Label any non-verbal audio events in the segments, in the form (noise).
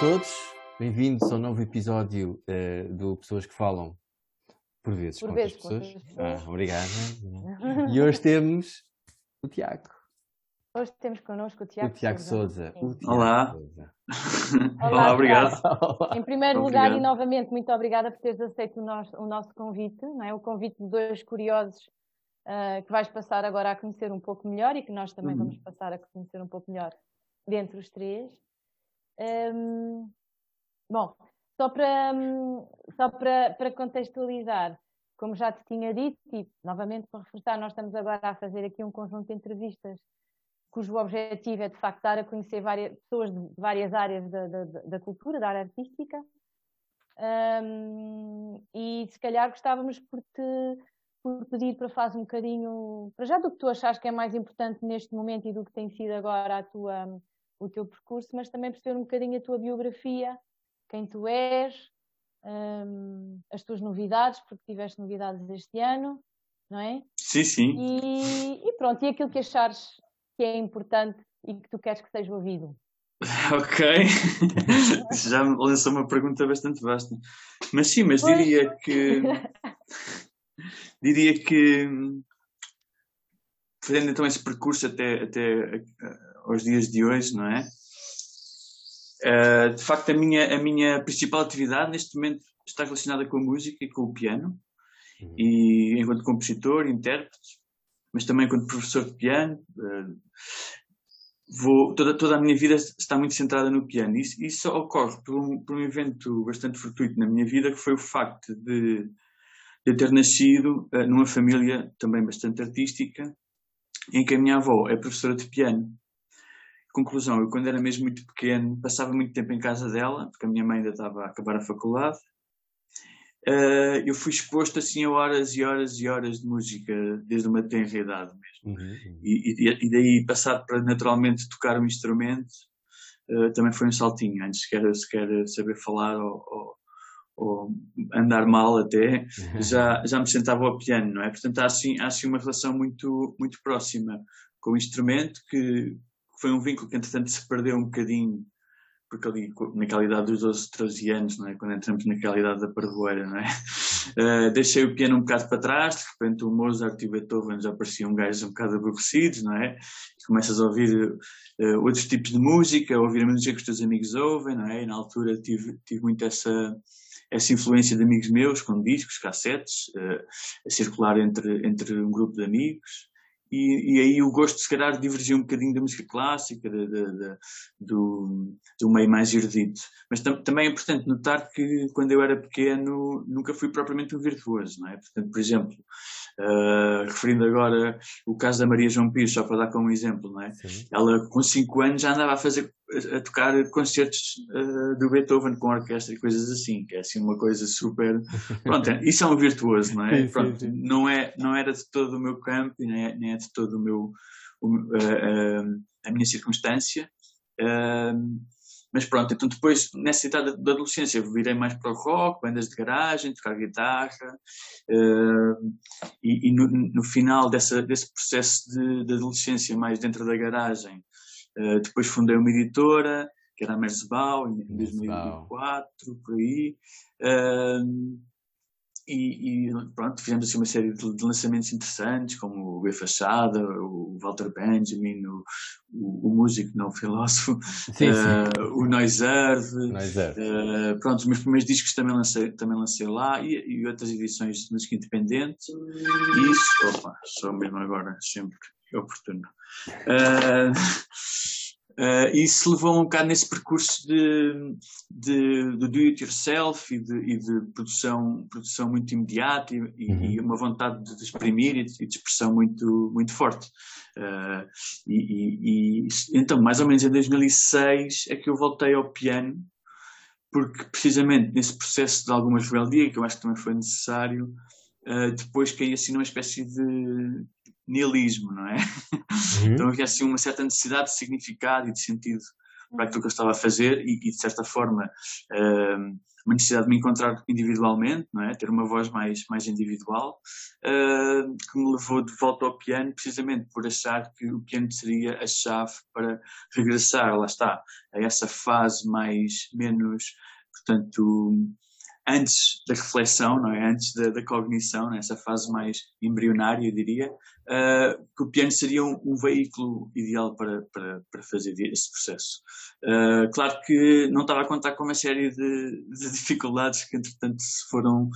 Olá a todos, bem-vindos ao novo episódio uh, do Pessoas que Falam por vezes por com vezes, outras pessoas. Ah, obrigado. (laughs) E hoje temos o Tiago. Hoje temos connosco o Tiago, o Tiago Souza. Olá. Souza. (laughs) Olá, Olá, obrigado. Olá. Em primeiro Obrigado. lugar, e novamente, muito obrigada por teres aceito o nosso, o nosso convite, não é? o convite de dois curiosos ah, que vais passar agora a conhecer um pouco melhor e que nós também Uhum. vamos passar a conhecer um pouco melhor dentre os três. Hum, bom, só para, só para, para contextualizar, como já te tinha dito, e novamente para reforçar, nós estamos agora a fazer aqui um conjunto de entrevistas cujo objetivo é de facto dar a conhecer várias, pessoas de várias áreas da, da, da cultura, da área artística. Hum, e se calhar gostávamos por te por pedir para fazer um bocadinho, para já do que tu achas que é mais importante neste momento e do que tem sido agora a tua, o teu percurso, mas também perceber um bocadinho a tua biografia, quem tu és, hum, as tuas novidades, porque tiveste novidades este ano, não é? Sim, sim. E, e pronto, e aquilo que achares que é importante e que tu queres que seja ouvido. (laughs) Ok. Já me lançou uma pergunta bastante vasta. Mas sim, mas Pois. diria que. (laughs) diria que. Fazendo então esse percurso até, até aos dias de hoje, não é? Eh, de facto, a minha, a minha principal atividade neste momento está relacionada com a música e com o piano. e enquanto compositor, intérprete, mas também enquanto professor de piano. eh, Vou, toda, toda a minha vida está muito centrada no piano. Isso, isso ocorre por um, por um evento bastante fortuito na minha vida, que foi o facto de, de ter nascido eh, numa família também bastante artística, em que a minha avó é professora de piano. Conclusão, eu quando era mesmo muito pequeno, passava muito tempo em casa dela, porque a minha mãe ainda estava a acabar a faculdade, eh, eu fui exposto assim a horas e horas e horas de música desde uma tenra idade mesmo. Uhum, uhum. E, e- e daí passar para naturalmente tocar um instrumento eh, também foi um saltinho, antes sequer, sequer saber falar ou, ou- ou andar mal até, já, já me sentava ao piano, não é? Portanto há assim, há assim uma relação muito, muito próxima com o instrumento que foi um vínculo que entretanto se perdeu um bocadinho porque ali naquela idade dos 12, 13 anos, não é? quando entramos naquela idade da parvoeira, não é? (laughs) Eh, deixei o piano um bocado para trás, de repente o Mozart e o Beethoven já pareciam gajos um bocado aborrecidos, não é? Começas a ouvir eh, outros tipos de música, a ouvir a música que os teus amigos ouvem, não é? E na altura tive, tive muito essa, essa influência de amigos meus, com discos, cassetes, eh, a circular entre, entre um grupo de amigos. E, e aí o gosto, se calhar, divergiu um bocadinho da música clássica, da- da- da- do, do meio mais erudito. Mas tam- também é importante notar que quando eu era pequeno nunca fui propriamente um virtuoso, não é? Portanto, por exemplo, ah, referindo agora o caso da Maria João Pires, só para dar como exemplo, não é? Sim. Ela com 5 anos já andava a fazer a tocar concertos ah, do Beethoven com orquestra e coisas assim, que é assim uma coisa super. (laughs) Pronto, é- isso é um virtuoso, não é? Pronto. Não, é, não era de todo o meu campo e nem é, nem é de todo o meu, o ah, a minha circunstância. Mas pronto, então depois, nessa idade da adolescência, eu virei mais para o rock, bandas de garagem, tocar guitarra, eh, e, e no, no final dessa, desse processo de, de adolescência, mais dentro da garagem, eh, depois fundei uma editora, que era a Merzbau, em Merzbau. 2004, por aí, eh, e, e pronto, fizemos assim uma série de, de lançamentos interessantes, como o B Fachada, o Walter Benjamin, o, o, o músico, não o filósofo, (laughs) Sim, sim. eh, o Noiserve, é. Uh, pronto, os meus primeiros discos também lancei, também lancei lá e, e outras edições de música independente. E isso, opa, só mesmo agora, sempre oportuno. Uh, (laughs) uh, isso levou um bocado nesse percurso de, de, de do it yourself e de, e de produção, produção muito imediata e, e- Uhum. e uma vontade de exprimir e de, e expressão muito, muito forte. Uh, e, e- e então, mais ou menos em 2006 é que eu voltei ao piano porque precisamente nesse processo de alguma rebeldia, que eu acho que também foi necessário, eh, depois caí assim numa espécie de nihilismo, não é? Uhum. Então havia assim uma certa necessidade de significado e de sentido para aquilo que eu estava a fazer e, e, de certa forma, eh, uma necessidade de me encontrar individualmente, não é? Ter uma voz mais, mais individual, uh, que me levou de volta ao piano, precisamente por achar que o piano seria a chave para regressar, lá está, a essa fase mais, menos, portanto, antes da reflexão, não é? antes da, da cognição, nessa fase mais embrionária, eu diria, uh, que o piano seria um, um veículo ideal para, para, para, fazer esse processo. Uh, claro que não estava a contar com uma série de, de dificuldades que, entretanto, foram,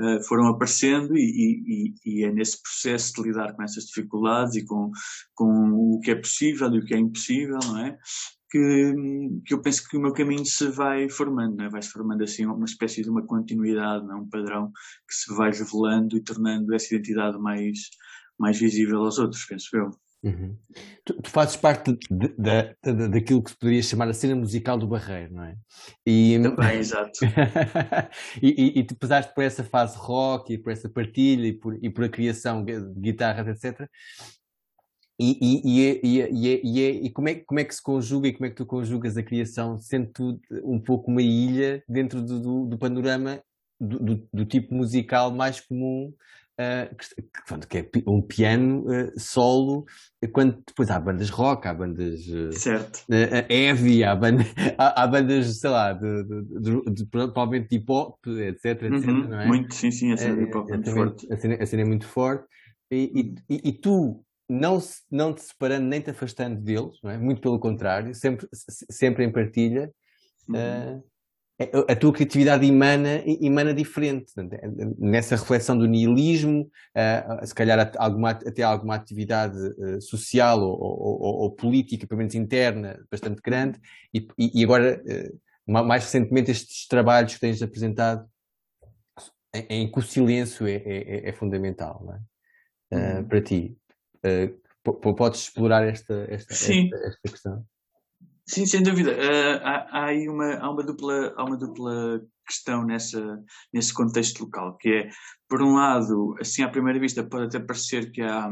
uh, foram aparecendo e, e, e, é nesse processo de lidar com essas dificuldades e com, com o que é possível e o que é impossível, não é? que, que eu penso que o meu caminho se vai formando, né? vai-se formando assim uma espécie de uma continuidade, né? um padrão que se vai revelando e tornando essa identidade mais, mais visível aos outros, penso eu. Uhum. Tu, tu, fazes parte de, de, de, daquilo que se poderia chamar a cena musical do Barreiro, não é? E, Também, (laughs) exato. e, e, e tu pesaste por essa fase rock e por essa partilha e por, e por a criação de guitarras, etc. E, e, e, e, e, como, é, como é que se conjuga e como é que tu conjugas a criação, sendo tu um pouco uma ilha dentro do, do, do panorama do, do, do, tipo musical mais comum, uh, que, que, é um piano uh, solo, quando depois há bandas rock, há bandas uh, certo. heavy, há, banda, (laughs) há, há, bandas, sei lá, de, de, de, provavelmente de hip hop, etc, etc uhum, não é? Muito, sim, sim, a cena é, hip hop é muito forte. A cena, a cena é muito forte. E, e, e, tu não, não te separando nem te afastando deles, é? muito pelo contrário, sempre, sempre em partilha, uhum. Uh, a tua criatividade emana, emana diferente. É, nessa reflexão do nihilismo, uh, se calhar alguma, até alguma atividade uh, social ou, ou, ou, política, pelo menos interna, bastante grande, e, e agora, mais recentemente, estes trabalhos que tens apresentado em, em que o silêncio é, é, é fundamental é? Uhum. para ti. Podes explorar esta, esta, esta, esta, questão? Sim, sem dúvida. Uh, há, há, aí uma, há uma, dupla, há uma dupla questão nessa, nesse contexto local, que é, por um lado, assim à primeira vista pode até parecer que, há,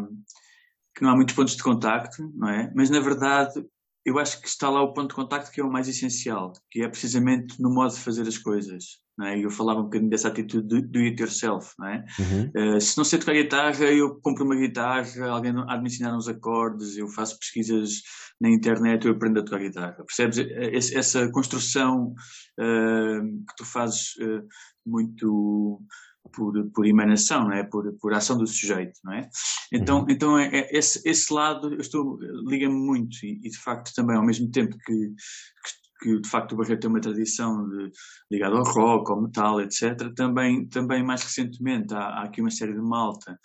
que não há muitos pontos de contacto, não é? Mas na verdade eu acho que está lá o ponto de contacto que é o mais essencial, que é precisamente no modo de fazer as coisas. Não é? Eu falava um bocadinho dessa atitude do, do it yourself. Não é? Uhum. Uh, se não sei tocar guitarra, eu compro uma guitarra, alguém há de me ensinar uns acordes, eu faço pesquisas na internet, eu aprendo a tocar guitarra. Percebes? Essa construção uh, que tu fazes uh, muito por, por emanação, não é? por, por ação do sujeito, não é? Então, uhum. então é, é, esse, esse lado eu estou liga-me muito e, e, de facto também ao mesmo tempo que, que que de facto o Barreto tem uma tradição de, ligada ao rock, ao metal, etc. Também, também mais recentemente há, há aqui uma série de malta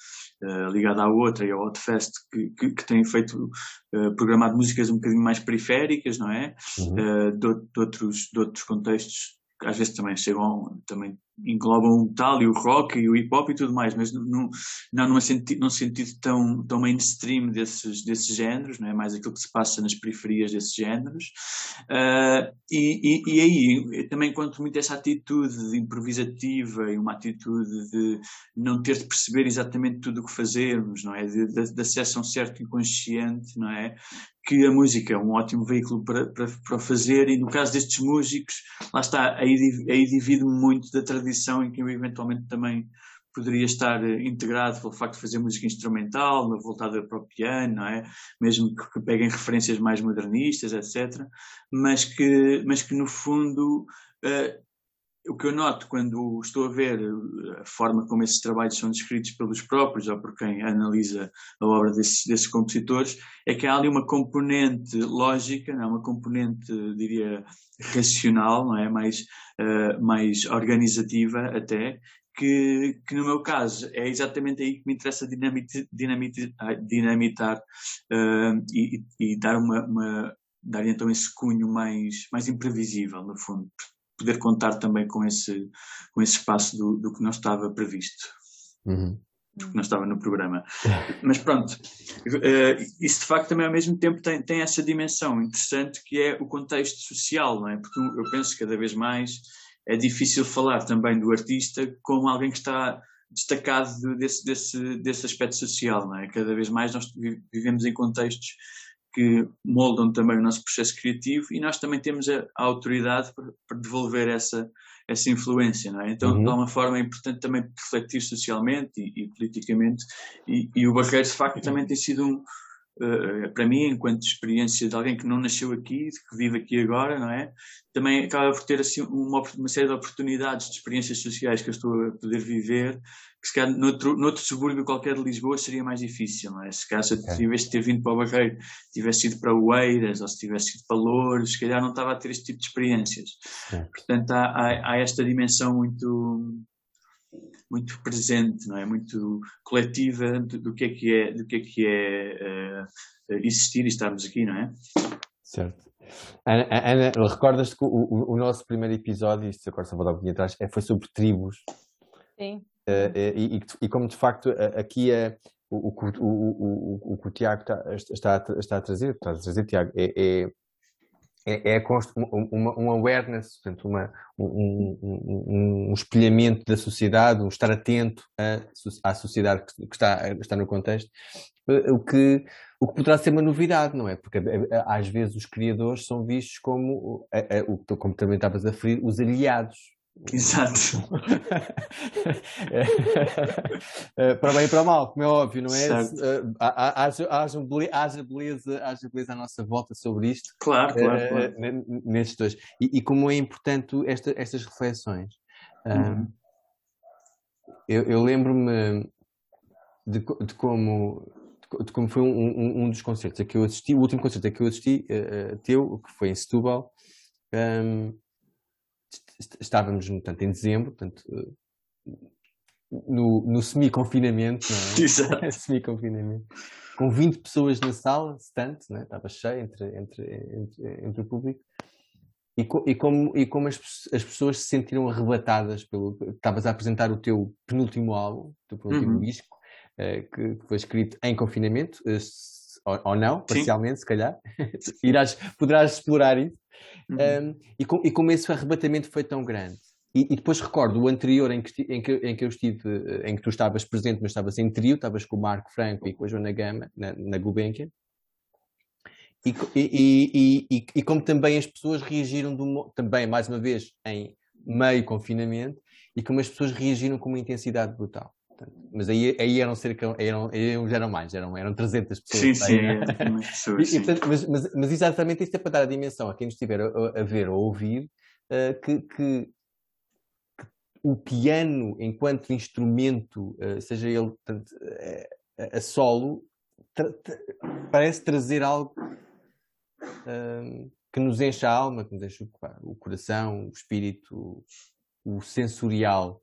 uh, ligada à outra e ao Outfest que, que, que tem feito uh, programado músicas um bocadinho mais periféricas, não é? Uhum. Uh, de, de, outros, de outros contextos que às vezes também chegam, também englobam o metal e o rock e o hip hop e tudo mais, mas não, não num, sentido, tão, tão mainstream desses, desses géneros, não é? mais aquilo que se passa nas periferias desses géneros. Uh, e, e, e, aí também conto muito essa atitude improvisativa e uma atitude de não ter de perceber exatamente tudo o que fazemos, não é? De, de, de acesso a um certo inconsciente, não é? que a música é um ótimo veículo para, para, para fazer, e no caso destes músicos, lá está, aí, aí divide muito da tradição em que eu eventualmente também poderia estar eh, integrado pelo facto de fazer música instrumental, voltada para o piano, não é? mesmo que, que peguem referências mais modernistas, etc. Mas que, mas que no fundo uh, o que eu noto quando estou a ver eh, a forma como esses trabalhos são descritos pelos próprios ou por quem analisa a obra desses, desses compositores é que há ali uma componente lógica, não é? uma componente, diria, racional, não é? mais, uh, mais organizativa até, que, que, no meu caso é exatamente aí que me interessa dinamitar, dinamitar uh, e, e, dar uma, uma, dar então esse cunho mais, mais imprevisível, no fundo, poder contar também com esse, com esse espaço do, do que não estava previsto. Uhum. Do que não estava no programa. (laughs) Mas pronto, uh, isso de facto também ao mesmo tempo tem, tem essa dimensão interessante que é o contexto social, não é? Porque eu penso que cada vez mais é difícil falar também do artista como alguém que está destacado desse, desse, desse aspecto social, não é? Cada vez mais nós vivemos em contextos que moldam também o nosso processo criativo e nós também temos a, a autoridade para, devolver essa, essa influência, não é? Então, uhum. de alguma forma, é importante também refletir socialmente e, e politicamente e, e, o Barreiro, de facto, também tem sido um, uh, para mim, enquanto experiência de alguém que não nasceu aqui, que vive aqui agora, não é? Também acaba por ter assim uma, uma série de oportunidades de experiências sociais que eu estou a poder viver que se calhar noutro, noutro subúrbio qualquer de Lisboa seria mais difícil, não é? Se calhar se eu tivesse de ter vindo para o Barreiro, tivesse ido para Oeiras ou se tivesse ido para Louros, se calhar não estava a ter este tipo de experiências. Portanto, há, há, há, esta dimensão muito muito presente, não é? Muito coletiva do, do que é que é, do que é, que é uh, existir e estarmos aqui, não é? Certo. Ana, Ana recordas-te que o, o, o, nosso primeiro episódio, isto agora só vou dar um pouquinho atrás, é, foi sobre tribos. Sim. Uh, e, e, como de facto aqui é, o, o, o, o, que o Tiago está, está, está a trazer, está a trazer, Tiago, é, é, é, é uma, um awareness, portanto, uma, um, um, um, espelhamento da sociedade, um estar atento à, à sociedade que está, está no contexto, eh, o que, o que poderá ser uma novidade, não é? Porque às vezes os criadores são vistos como, como também estavas a referir, os aliados Exato. Eh, (laughs) para bem e para mal, como é óbvio, não é? Uh, haja, haja, beleza, haja beleza à nossa volta sobre isto. Claro, claro. Uh, claro. Nestes dois. E, e, como é importante esta, estas reflexões. Uhum. eu, eu lembro-me de, de, como. De como foi um, um, um, dos concertos a que eu assisti, o último concerto a que eu assisti, uh, teu, que foi em Setúbal, um, estávamos, portanto, em dezembro, portanto, eh, no, no semi-confinamento, não é? (laughs) Exato. (laughs) semi-confinamento. Com 20 pessoas na sala, stand, né? estava cheio entre, entre, entre, entre o público. E, co, e, como, e como as, as pessoas se sentiram arrebatadas pelo. Estavas a apresentar o teu penúltimo álbum, o teu penúltimo uhum. disco, uh, que, que, foi escrito em confinamento, uh, ou, ou, não, parcialmente, Sim. se calhar. (laughs) Irás, poderás explorar isso. Uhum. Um, e, com, e como esse arrebatamento foi tão grande. E, e, depois recordo o anterior em que, em, que, em que eu estive, em que tu estavas presente, mas estavas em trio, estavas com o Marco Franco e com a Joana Gama, na, na Gulbenkian. E, e, e, e, como também as pessoas reagiram, do, também, mais uma vez, em meio confinamento, e como as pessoas reagiram com uma intensidade brutal. Mas aí, aí eram cerca, eram, eram, já eram mais, eram, eram 300 pessoas. Sim, sim, é, pessoas, e, portanto, mas, mas, mas, exatamente isto é para dar a dimensão a quem nos estiver a, a ver ou a ouvir uh, que, que, que, o piano, enquanto instrumento, uh, seja ele tanto, uh, a solo, tra tra parece trazer algo que nos enche a alma, que nos enche o, o coração, o espírito, o sensorial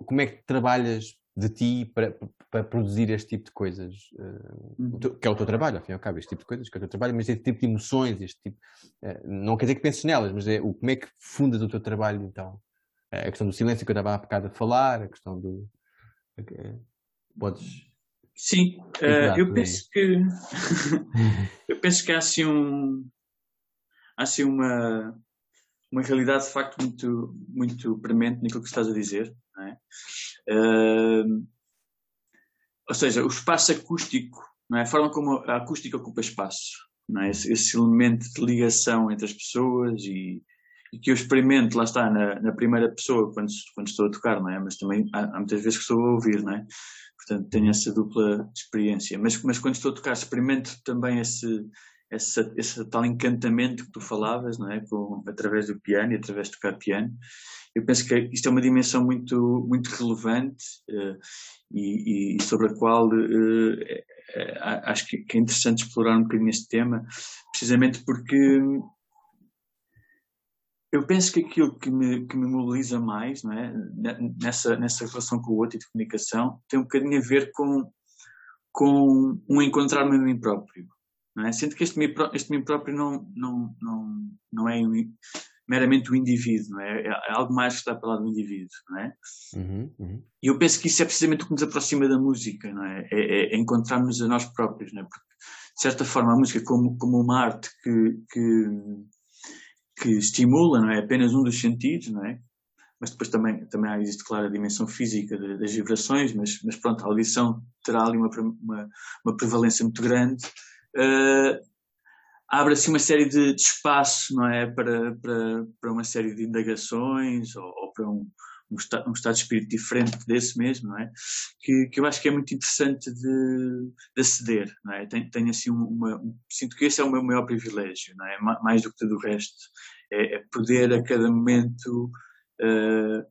como é que trabalhas de ti para, para produzir este tipo de coisas? Uh, que é o teu trabalho, ao fim e ao cabo, este tipo de coisas, que é o teu trabalho, mas este tipo de emoções, este tipo. Uh, não quer dizer que penses nelas, mas é o, como é que fundas o teu trabalho então? Uh, a questão do silêncio que eu estava há bocado a falar, a questão do. podes. Sim, eu penso que. (laughs) eu penso que há assim um. Há assim uma uma realidade de facto muito, muito premente naquilo que estás a dizer. É? Uh, ou seja, o espaço acústico, é? a forma como a acústica ocupa espaço, é? esse, esse elemento de ligação entre as pessoas e, e que eu experimento, lá está, na, na, primeira pessoa quando, quando estou a tocar, é? mas também há, há, muitas vezes que estou a ouvir, é? portanto tenho essa dupla experiência. Mas, mas quando estou a tocar, experimento também esse, esse, esse tal encantamento que tu falavas, não é? Com, através do piano e através de tocar piano. Eu penso que isto é uma dimensão muito, muito relevante uh, e, e, sobre a qual uh, acho que, é interessante explorar um bocadinho este tema, precisamente porque eu penso que aquilo que me, que me mobiliza mais, não é? Nessa, nessa relação com o outro e de comunicação, tem um bocadinho a ver com, com um encontrar-me a mim próprio. Não é? Sendo que este este mim próprio não, não, não, não é meramente o indivíduo, não é? é algo mais que está para lá do indivíduo, não é? Uhum, uhum. E eu penso que isso é precisamente o que nos aproxima da música, não é? É, é, é encontrarmos a nós próprios, não é? Porque, de certa forma, a música como, como uma arte que, que, que estimula, não é? Apenas um dos sentidos, não é? Mas depois também, também existe, claro, a dimensão física das vibrações, mas, mas pronto, a audição terá ali uma, uma, uma prevalência muito grande uh, abre assim uma série de, de espaço, não é, para, para, para uma série de indagações ou, ou para um, um, estado, um estado de espírito diferente desse mesmo, não é? Que, que eu acho que é muito interessante de, de aceder, não é? Tenho, tenho assim uma, um, sinto que esse é o meu maior privilégio, não é? Mais do que tudo o resto, é, é poder a cada momento uh,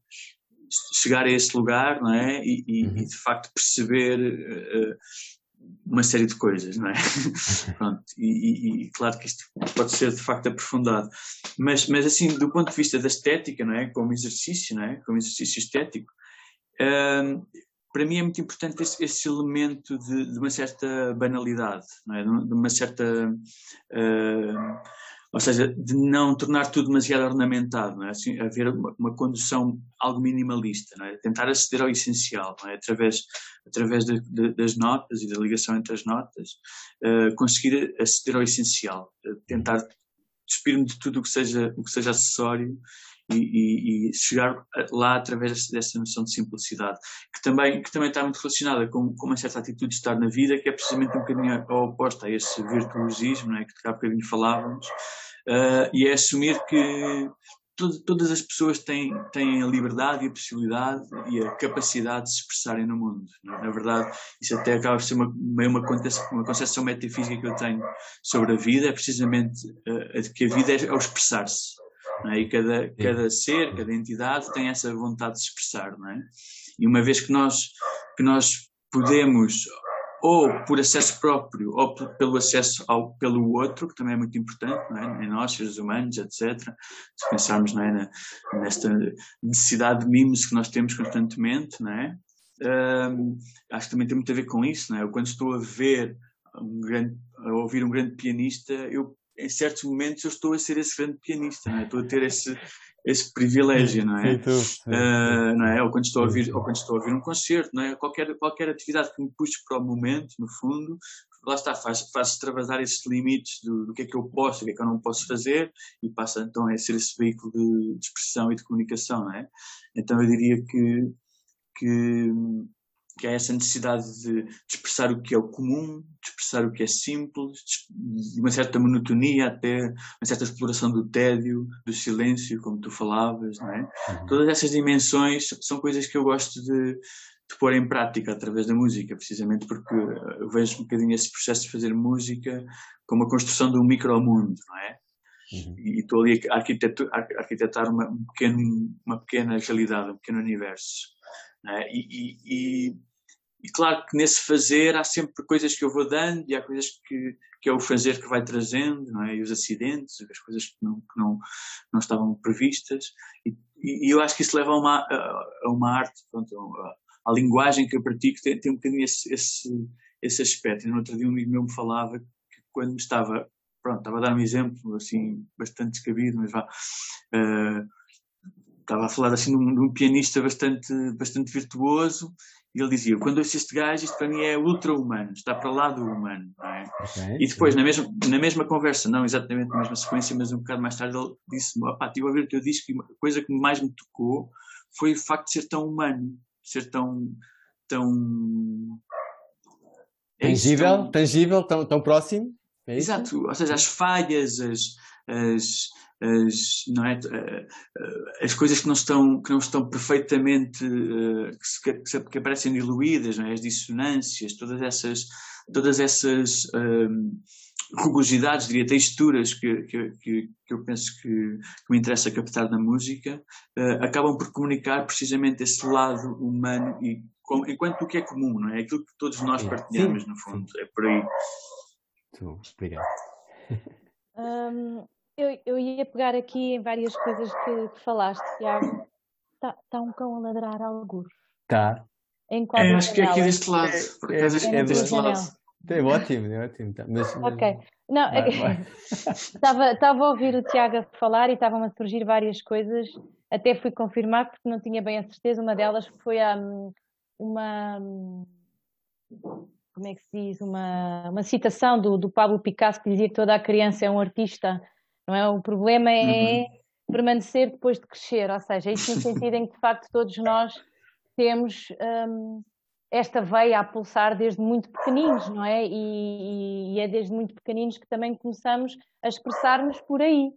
chegar a esse lugar, não é? E, e, uhum. e de facto perceber uh, uma série de coisas, não é? (laughs) Pronto, e, e, e, claro que isto pode ser de facto aprofundado, mas, mas assim, do ponto de vista da estética, não é? Como exercício, não é? Como exercício estético, hum, para mim é muito importante esse, esse elemento de, de, uma certa banalidade, não é? De uma certa hum, ou seja, de não tornar tudo demasiado ornamentado, não é? Assim, haver uma, uma condução algo minimalista, não é? Tentar aceder ao essencial, não é? Através, através de, de, das notas e da ligação entre as notas, uh, conseguir aceder ao essencial, uh, tentar despir-me de tudo o que seja, o que seja acessório e, e, e, chegar lá através dessa noção de simplicidade, que também, que também está muito relacionada com, com uma certa atitude de estar na vida, que é precisamente um bocadinho oposta a esse virtuosismo, não é? que há bocadinho falávamos, uh, e é assumir que todas as pessoas têm, têm a liberdade e a possibilidade e a capacidade de se expressarem no mundo. É? Na verdade, isso até acaba por ser uma, meio uma, uma concepção metafísica que eu tenho sobre a vida, é precisamente uh, de que a vida é, é o expressar-se. É? E cada, cada ser, cada entidade tem essa vontade de se expressar. Não é? E uma vez que nós, que nós podemos ou por acesso próprio, ou pelo acesso ao, pelo outro, que também é muito importante, não é? em nós, seres humanos, etc. Se pensarmos não é? Na, nesta necessidade de mimos que nós temos constantemente, não é? Um, acho que também tem muito a ver com isso, não é? Eu, quando estou a ver um grande, a ouvir um grande pianista, eu em certos momentos eu estou a ser esse grande pianista, não é? estou a ter esse, esse privilégio, não é? Uh, não é? Ou quando estou a ouvir, ou quando estou a ouvir um concerto, não é? Qualquer qualquer atividade que me puxe para o momento, no fundo, lá está, faz faz extravasar esses limites do, do que é que eu posso, do que é que eu não posso fazer e passa então a ser esse veículo de, de expressão e de comunicação, não é? Então eu diria que que que há essa necessidade de, expressar o que é o comum, de expressar o que é simples, de uma certa monotonia até, uma certa exploração do tédio, do silêncio, como tu falavas, não é? Uhum. Todas essas dimensões são coisas que eu gosto de, de pôr em prática através da música, precisamente porque eu vejo um bocadinho esse processo de fazer música como a construção de um micromundo, não é? Uhum. E estou ali a arquitetar uma, um pequeno, uma pequena realidade, um pequeno universo. É? E, e, e, e, claro que nesse fazer há sempre coisas que eu vou dando e há coisas que, que é o fazer que vai trazendo, não é? E os acidentes, as coisas que não, que não, não estavam previstas. E, eu acho que isso leva a uma, a, uma arte, pronto, a, a, linguagem que eu pratico tem, tem um bocadinho esse, esse, esse aspecto. E no outro dia um amigo meu me falava que quando estava, pronto, estava a dar um exemplo assim bastante descabido, mas vá. Uh, estava a falar assim de um, de um, pianista bastante, bastante virtuoso e ele dizia, quando ouço este gajo, isto para mim é ultra-humano, está para lá do humano, é? okay, e depois, na mesma, na mesma conversa, não exatamente na mesma sequência, mas um bocado mais tarde, ele disse-me, opá, estive a ouvir o teu disco e a coisa que mais me tocou foi o facto de ser tão humano, ser tão... tão... É tangível, tão... tangível, tão, tão próximo. É Exato, ou seja, as falhas, as, as, as, não é, eh, eh, as coisas que não estão, que não estão perfeitamente, eh, que, que, que aparecem diluídas, é? as dissonâncias, todas essas, todas essas um, rugosidades, diria, texturas que, que, que, eu penso que, que, me interessa captar na música, uh, acabam por comunicar precisamente esse lado humano e com, enquanto o que é comum, não é? Aquilo que todos nós partilhamos, no fundo, é por aí. Muito obrigado. Um, eu, eu ia pegar aqui em várias coisas que, que falaste, Tiago. Está tá um cão a ladrar alguns. Está. É, acho que é aqui deste lado. É, acaso, é, é, deste lado. É ótimo, é ótimo. Tá. Mas, mas... Ok. Não, vai, (laughs) vai. estava, estava a ouvir o Tiago a falar e estavam a surgir várias coisas. Até fui confirmar porque não tinha bem a certeza. Uma delas foi um, uma. Como é que se diz? Uma, uma citação do, do Pablo Picasso que dizia que toda a criança é um artista não é? O problema é uhum. permanecer depois de crescer, ou seja, isso no (laughs) sentido em que de facto todos nós temos um, esta veia a pulsar desde muito pequeninos, não é? E, e, é desde muito pequeninos que também começamos a expressar-nos por aí,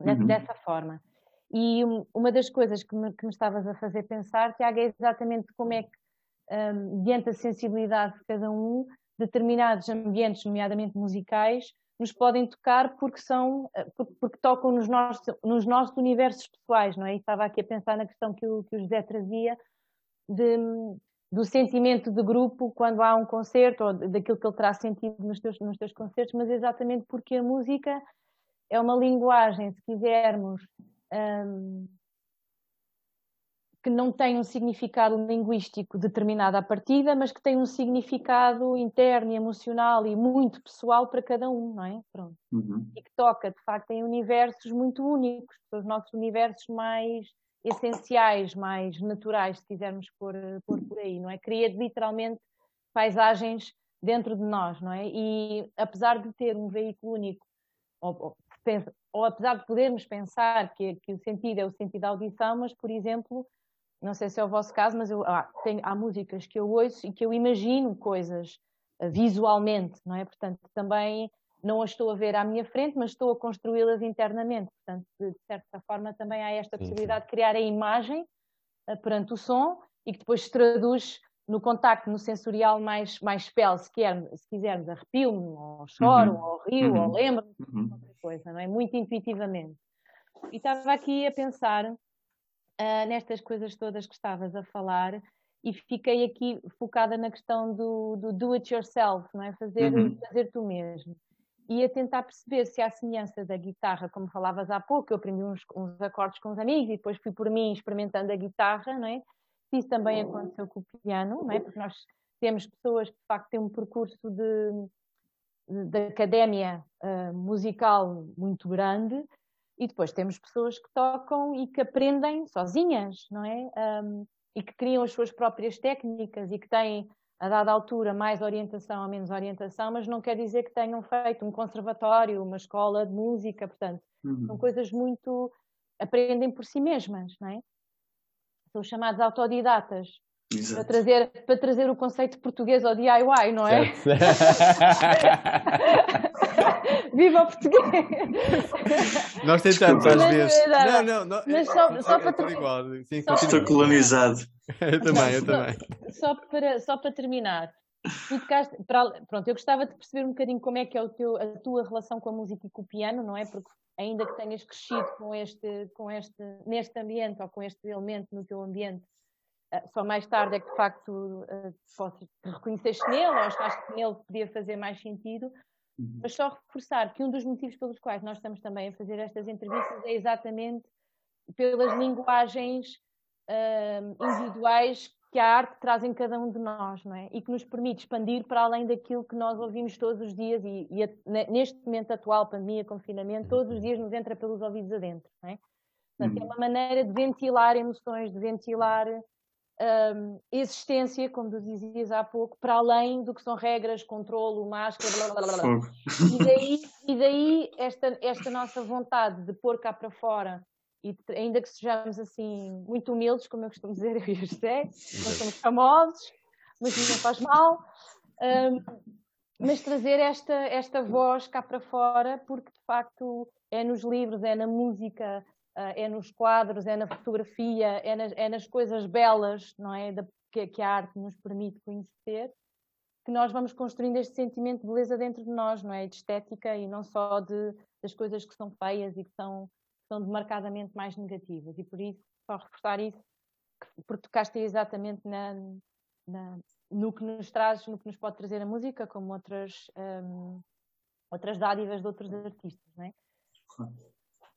uhum. dessa forma. E uma das coisas que me, que me estavas a fazer pensar, Tiago, é exatamente como é que, um, diante da sensibilidade de cada um, determinados ambientes, nomeadamente musicais, nos podem tocar porque são eh, porque, tocam nos nossos, nos nossos universos pessoais, não é? E estava aqui a pensar na questão que o, que o José trazia de, do sentimento de grupo quando há um concerto ou daquilo que ele terá sentido nos teus, nos teus concertos, mas exatamente porque a música é uma linguagem, se quisermos, um, que não tem um significado linguístico determinado à partida, mas que tem um significado interno e emocional e muito pessoal para cada um, não é? Pronto. Uhum. E que toca, de facto, em universos muito únicos, os nossos universos mais essenciais, mais naturais, se quisermos pôr, pôr por aí, não é? Cria literalmente paisagens dentro de nós, não é? E apesar de ter um veículo único, ou, ou, ou apesar de podermos pensar que, que, o sentido é o sentido da audição, mas, por exemplo, não sei se é o vosso caso, mas eu, ah, tenho, há músicas que eu ouço e que eu imagino coisas uh, visualmente, não é? Portanto, também não as estou a ver à minha frente, mas estou a construí-las internamente. Portanto, de, certa forma, também há esta possibilidade sim. de criar a imagem uh, perante o som e que depois se traduz no contacto, no sensorial mais, mais pele, se, quer, se quisermos, arrepio-me, ou choro, uhum. ou rio, uhum. ou lembro-me uhum. coisa, não é? Muito intuitivamente. E estava aqui a pensar uh, nestas coisas todas que estavas a falar e fiquei aqui focada na questão do, do do it yourself, não é? Fazer, uhum. fazer tu mesmo e a tentar perceber se há semelhança da guitarra, como falavas há pouco, eu aprendi uns, uns, acordes com os amigos e depois fui por mim experimentando a guitarra, não é? Isso também aconteceu com o piano, não é? Porque nós temos pessoas que de facto têm um percurso de, de, de académia uh, musical muito grande e depois temos pessoas que tocam e que aprendem sozinhas, não é? Um, e que criam as suas próprias técnicas e que têm a dada altura mais orientação ou menos orientação, mas não quer dizer que tenham feito um conservatório, uma escola de música, portanto, uhum. são coisas muito aprendem por si mesmas, não é? São chamados autodidatas. Para trazer, para trazer o conceito português ao DIY, não é? (laughs) Viva o português! Nós tentamos às vezes. Não, não, não. Mas só, só para terminar. Estou colonizado. (laughs) Eu também, eu também. Só, para, só para terminar. Tocaste, para, pronto, eu gostava de perceber um bocadinho como é que é o teu, a tua relação com a música e com o piano, não é? Porque ainda que tenhas crescido com este, com este, neste ambiente ou com este elemento no teu ambiente, eh, só mais tarde é que de facto eh, posso te reconheceste nele ou achaste que nele podia fazer mais sentido. Mas só reforçar que um dos motivos pelos quais nós estamos também a fazer estas entrevistas é exatamente pelas linguagens uh, individuais que a arte traz em cada um de nós, não é? E que nos permite expandir para além daquilo que nós ouvimos todos os dias e, e a, neste momento atual, pandemia, confinamento, todos os dias nos entra pelos ouvidos adentro, não é? Portanto, é uhum. uma maneira de ventilar emoções, de ventilar um, existência, como tu dizias há pouco, para além do que são regras, controlo, máscara, blá blá blá. blá. E daí, (laughs) e daí esta, esta nossa vontade de pôr cá para fora e ainda que sejamos assim muito humildes, como eu costumo dizer, (laughs) eu e o José, não somos famosos, mas não faz mal, um, mas trazer esta, esta voz cá para fora, porque de facto é nos livros, é na música, é nos quadros, é na fotografia, é nas, é nas coisas belas, não é? Da, que, que a arte nos permite conhecer, que nós vamos construindo este sentimento de beleza dentro de nós, não é? De estética e não só de, das coisas que são feias e que são são demarcadamente mais negativas. E por isso, só reforçar isso, porque tocaste exatamente na, na, no que nos traz, no que nos pode trazer a música, como outras, um, outras dádivas de outros artistas, não é?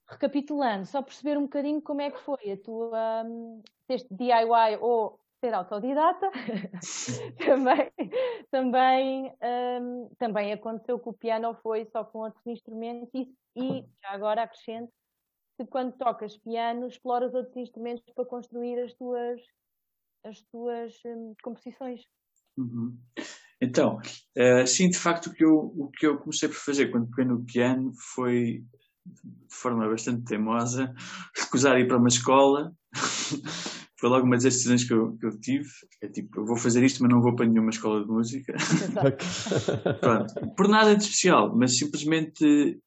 Recapitulando, só perceber um bocadinho como é que foi a tua um, este DIY ou ser autodidata (laughs) também, também, um, também aconteceu que o piano foi só com outros instrumentos e, e já agora acrescento que quando tocas piano exploras outros instrumentos para construir as tuas, as tuas hum, composições. Uhum. Então, uh, sim, de facto, o que, eu, o que eu comecei por fazer quando peguei no piano foi, de forma bastante teimosa, recusar ir para uma escola (laughs) foi logo uma das decisões que eu, que eu tive. É tipo, eu vou fazer isto, mas não vou para nenhuma escola de música. (laughs) Pronto. Por nada de especial, mas simplesmente.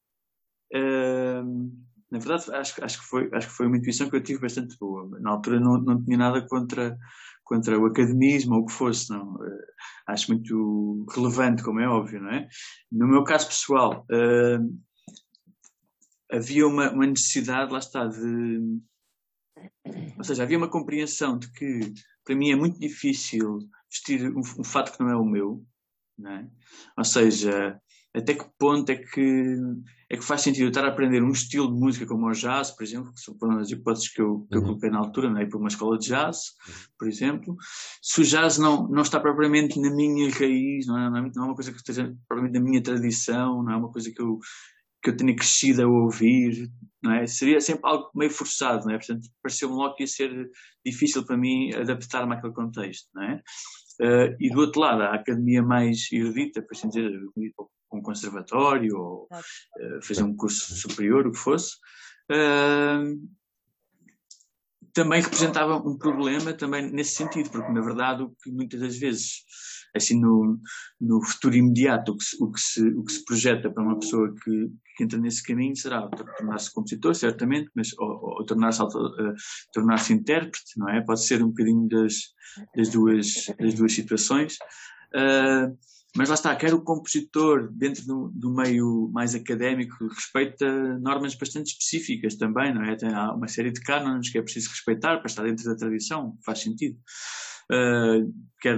Uh, na verdade, acho, acho, que foi, acho que foi uma intuição que eu tive bastante boa. Na altura não, não tinha nada contra, contra o academismo ou o que fosse, não. Uh, acho muito relevante, como é óbvio, não é? No meu caso pessoal, uh, havia uma, uma necessidade, lá está, de ou seja, havia uma compreensão de que para mim é muito difícil vestir um, um fato que não é o meu, não é? Ou seja, até que ponto é que é que faz sentido eu estar a aprender um estilo de música como o jazz, por exemplo, que foram as hipóteses que eu, que eu uhum. coloquei na altura, não é? para uma escola de jazz, por exemplo, se o jazz não, não está propriamente na minha raiz, não é, não é, uma coisa que esteja propriamente na minha tradição, não é uma coisa que eu, que eu tenha crescido a ouvir, não é? Seria sempre algo meio forçado, não é? Portanto, pareceu-me logo que ia ser difícil para mim adaptar-me àquele contexto, não é? Uh, e do outro lado, a academia mais erudita, por assim dizer, um conservatório ou uh, fazer um curso superior, o que fosse, uh, também representava um problema também nesse sentido, porque na verdade o que muitas das vezes assim no, no futuro imediato o que, se, o, que se, o que se projeta para uma pessoa que, que entra nesse caminho será tornar-se compositor, certamente, mas ou, ou tornar-se uh, tornar-se intérprete, não é? Pode ser um bocadinho das, das, duas, das duas situações. Uh, mas lá está, quer o compositor, dentro do, do, meio mais académico, respeita normas bastante específicas também, não é? Tem, há uma série de cânones que é preciso respeitar para estar dentro da tradição, faz sentido. Uh, quer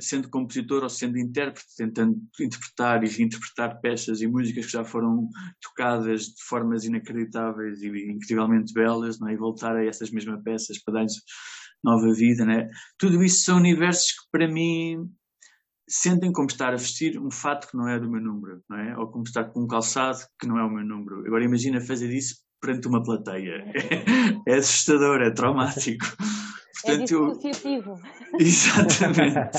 sendo compositor ou sendo intérprete, tentando interpretar e reinterpretar peças e músicas que já foram tocadas de formas inacreditáveis e incrivelmente belas, não é? e voltar a essas mesmas peças para dar-lhes nova vida. Não é? Tudo isso são universos que, para mim, sentem como estar a vestir um fato que não é do meu número, não é? Ou como estar com um calçado que não é o meu número. Agora imagina fazer isso perante uma plateia. É, (laughs) assustador, é traumático. (laughs) É Portanto, é. Eu... (laughs) Exatamente.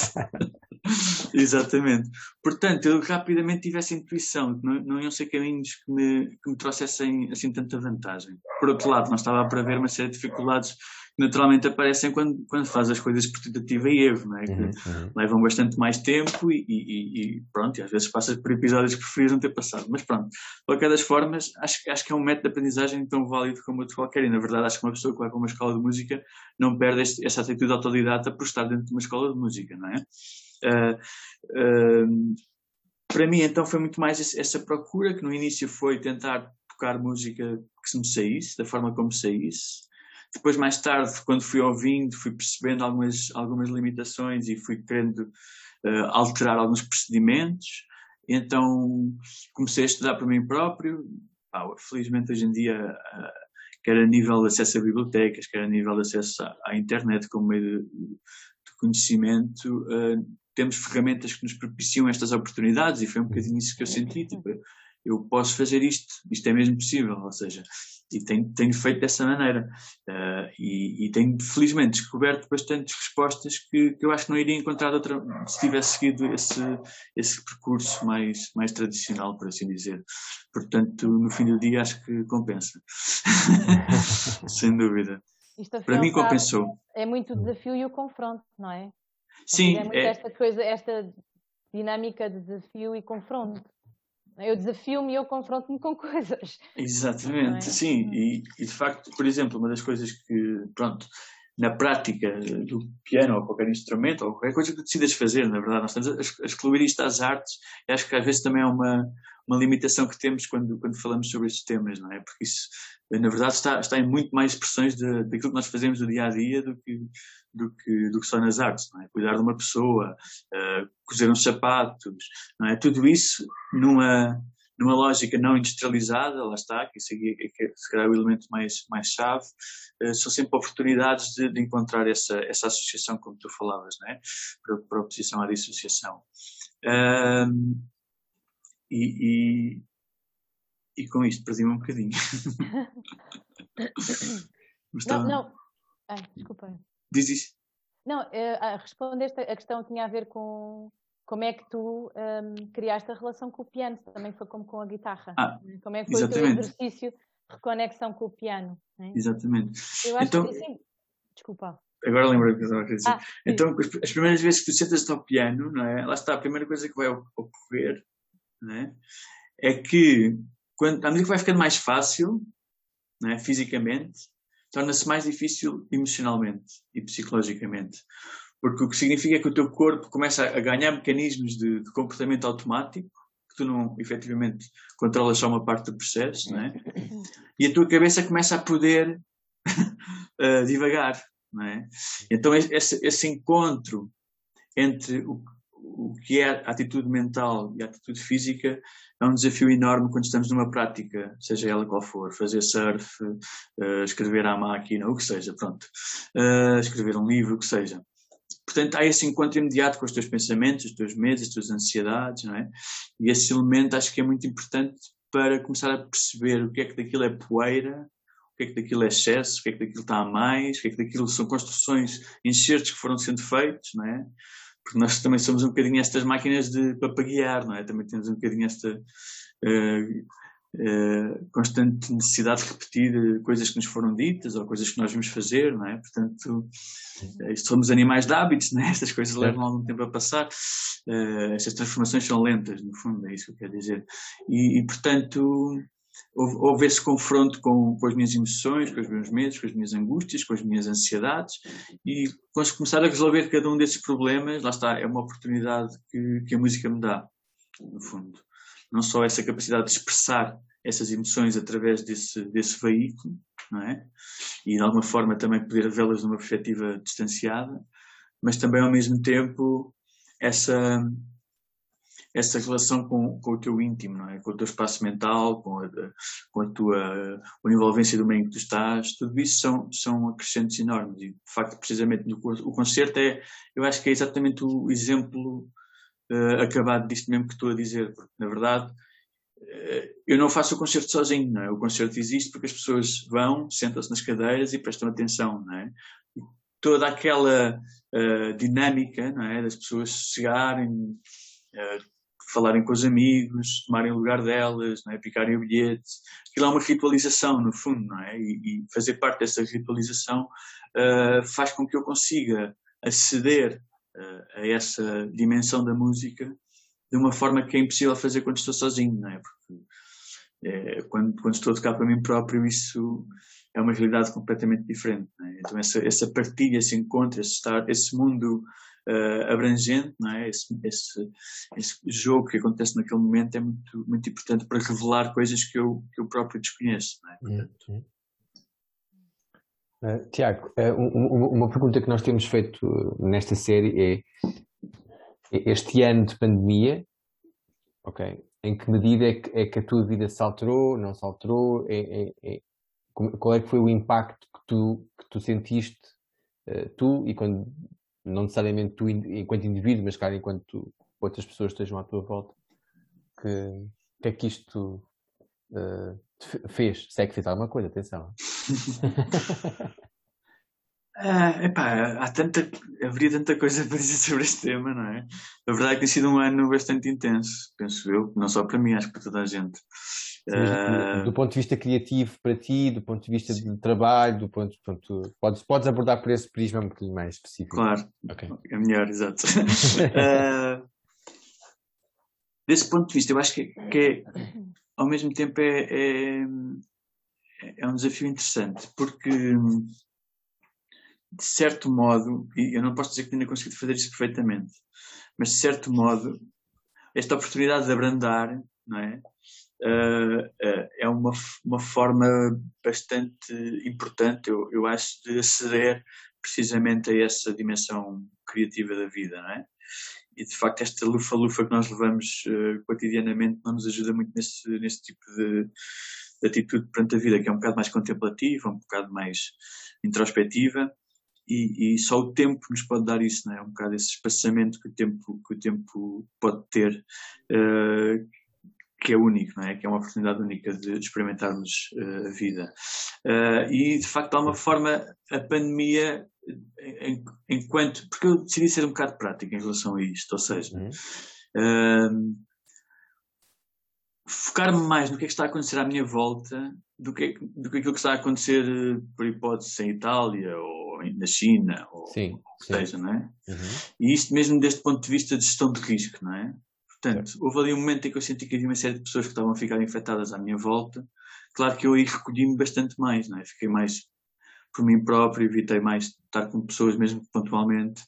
Exatamente. Portanto, eu rapidamente tive essa intuição que não, não iam ser caminhos que me, que me trouxessem assim tanta vantagem. Por outro lado, não estava a prever uma série de dificuldades naturalmente aparecem quando, quando faz as coisas por tentativa e erro, não é? que uhum, uhum. levam bastante mais tempo e, e, e, pronto, e às vezes passas por episódios que preferias não ter passado. Mas pronto, de qualquer das formas, acho, acho que é um método de aprendizagem tão válido como outro qualquer. E na verdade, acho que uma pessoa que vai para uma escola de música não perde este, essa atitude autodidata por estar dentro de uma escola de música, não é? Uh, uh, para mim, então, foi muito mais essa procura, que no início foi tentar tocar música que se me saísse, da forma como saísse, depois, mais tarde, quando fui ouvindo, fui percebendo algumas, algumas limitações e fui querendo uh, alterar alguns procedimentos. Então, comecei a estudar para mim próprio. Ah, felizmente, hoje em dia, uh, quer a nível de acesso a bibliotecas, quer a nível de acesso à, internet como meio de, de conhecimento, uh, temos ferramentas que nos propiciam estas oportunidades e foi um bocadinho isso que eu senti. Tipo, eu posso fazer isto, isto é mesmo possível, ou seja, e tenho, tenho feito dessa maneira. Uh, e, e, tenho, felizmente, descoberto bastantes respostas que, que, eu acho que não iria encontrar outra, se tivesse seguido esse, esse percurso mais, mais tradicional, por assim dizer. Portanto, no fim do dia, acho que compensa. (laughs) Sem dúvida. Para mim, compensou. É muito o desafio e o confronto, não é? Sim. É, é esta coisa, esta dinâmica de desafio e confronto. Eu desafio-me e eu confronto-me com (laughs) coisas. Exatamente, é? sim. E, e, de facto, por exemplo, uma das coisas que, pronto, na prática do piano ou qualquer instrumento ou qualquer coisa que decidas fazer, na verdade, nós estamos a, excluir isto às artes e acho que às vezes também é uma, uma limitação que temos quando, quando falamos sobre estes temas, não é? Porque isso, na verdade, está, está em muito mais expressões de, daquilo que nós fazemos no dia a dia do que, do que, do que só nas artes, não é? Cuidar de uma pessoa, uh, cozer uns sapatos, não é? Tudo isso numa, numa lógica não industrializada, lá está, que isso aqui é, é, se calhar o elemento mais, mais chave, uh, são sempre oportunidades de, de, encontrar essa, essa associação, como tu falavas, não é? Para, para oposição à dissociação. Um, e, e, e, com isto perdi-me um bocadinho. (laughs) não, não. Ai, desculpa. Diz isso. Não, uh, respondeste, a questão tinha a ver com como é que tu um, criaste a relação com o piano, também foi como com a guitarra. Ah, como é que foi exatamente. o teu exercício de reconexão com o piano? É? Exatamente. Eu acho então... que, sim, desculpa. agora lembro o que eu estava a dizer. Ah, então, as primeiras vezes que tu sentas ao piano, não é? Lá está, a primeira coisa que vai ocorrer, não é? Que, quando, à medida que vai ficando mais fácil, não é? fisicamente, torna-se mais difícil emocionalmente e psicologicamente. Porque o que significa é que o teu corpo começa a ganhar mecanismos de, de comportamento automático, que tu não, efetivamente, controlas só uma parte do processo, não é? E a tua cabeça começa a poder (laughs) uh, divagar, não é? Então esse, esse encontro entre o, o que é a atitude mental e a atitude física é um desafio enorme quando estamos numa prática, seja ela qual for, fazer surf, uh, escrever à máquina, o que seja, pronto, uh, escrever um livro, o que seja. Portanto, há esse encontro imediato com os teus pensamentos, os teus medos, as tuas ansiedades, não é? E esse elemento acho que é muito importante para começar a perceber o que é que daquilo é poeira, o que é que daquilo é excesso, o que é que daquilo está a mais, o que é que daquilo são construções, enxertos que foram sendo feitos, não é? Porque nós também somos um bocadinho estas máquinas de papaguear, não é? Também temos um bocadinho esta uh, uh, constante necessidade de repetir coisas que nos foram ditas ou coisas que nós vamos fazer, não é? Portanto, uh, somos animais de hábitos, (laughs) não é? Estas coisas levam algum tempo a passar. Estas transformações são lentas, no fundo, é isso que eu quero dizer. E, e portanto, houve esse confronto com, com, as minhas emoções, com os meus medos, com as minhas angústias, com as minhas ansiedades e quando começar a resolver cada um desses problemas, lá está, é uma oportunidade que, que a música me dá, no fundo. Não só essa capacidade de expressar essas emoções através desse, desse veículo, não é? E de alguma forma também poder vê-las numa perspectiva distanciada, mas também ao mesmo tempo essa essa relação com, com o teu íntimo, não é? com o teu espaço mental, com a, com a tua a envolvência do meio em que tu estás, tudo isso são, são acrescentos enormes. E, de facto, precisamente no, o concerto é, eu acho que é exatamente o exemplo uh, acabado disto mesmo que estou a dizer, porque, na verdade, uh, eu não faço o concerto sozinho, não é? O concerto existe porque as pessoas vão, sentam-se nas cadeiras e prestam atenção, não é? toda aquela uh, dinâmica, não é? Das pessoas chegarem, uh, falarem com os amigos, tomarem o lugar delas, não é? picarem o bilhete. Aquilo é uma ritualização, no fundo, não é? E, e fazer parte dessa ritualização uh, faz com que eu consiga aceder uh, a essa dimensão da música de uma forma que é impossível fazer quando estou sozinho, não é? Porque é, quando, quando estou a tocar para mim próprio, isso é uma realidade completamente diferente. É? Então, essa, essa partilha, esse encontro, esse, estar, esse mundo uh, abrangente, não é? Esse, esse, esse, jogo que acontece naquele momento é muito, muito importante para revelar coisas que eu, que eu próprio desconheço. Não é? Portanto... Uh, Tiago, uh, um, uma pergunta que nós temos feito nesta série é este ano de pandemia, ok? Em que medida é que, é que a tua vida se alterou, não se alterou? É, é, é qual é que foi o impacto que tu, que tu sentiste, uh, tu e quando não necessariamente tu enquanto indivíduo, mas claro, enquanto outras pessoas estejam à tua volta, que, que é que isto uh, fez? Se é que fez alguma coisa, atenção. (laughs) Ah, epá, há tanta, haveria tanta coisa para dizer sobre este tema, não é? A verdade é que tem sido um ano bastante intenso, penso eu, não só para mim, acho que para toda a gente. Uh... Do ponto de vista criativo para ti, do ponto de vista Sim. de trabalho, do ponto, ponto podes, podes abordar por esse prisma um bocadinho mais específico. Claro, okay. é melhor, exato. uh... (laughs) Desse ponto de vista, eu acho que, que é, ao mesmo tempo é, é, é um desafio interessante, porque de certo modo, e eu não posso dizer que tenha conseguido fazer isso perfeitamente, mas de certo modo, esta oportunidade de abrandar, não é? Uh, é uma, uma forma bastante importante, eu, eu acho, de aceder precisamente a essa dimensão criativa da vida, não é? E de facto, esta lufa-lufa que nós levamos uh, cotidianamente não nos ajuda muito nesse, nesse tipo de, de atitude perante a vida, que é um bocado mais contemplativa, um bocado mais introspectiva e, e, só o tempo nos pode dar isso, não é? Um bocado esse espaçamento que o tempo, que o tempo pode ter, uh, que é único, não é? Que é uma oportunidade única de experimentarmos uh, a vida. Uh, e, de facto, há uma forma, a pandemia, em, enquanto. Porque eu decidi ser um bocado prático em relação a isto, ou seja. Uhum. Focar-me mais no que é que está a acontecer à minha volta do que, do que aquilo que está a acontecer, por hipótese, em Itália ou na China, ou sim, o que seja, não é? Uhum. E isto mesmo desde o ponto de vista de gestão de risco, não é? Portanto, houve ali um momento em que eu senti que havia uma série de pessoas que estavam a ficar infectadas à minha volta. Claro que eu aí recolhi-me bastante mais, não é? Fiquei mais por mim próprio, evitei mais estar com pessoas mesmo pontualmente.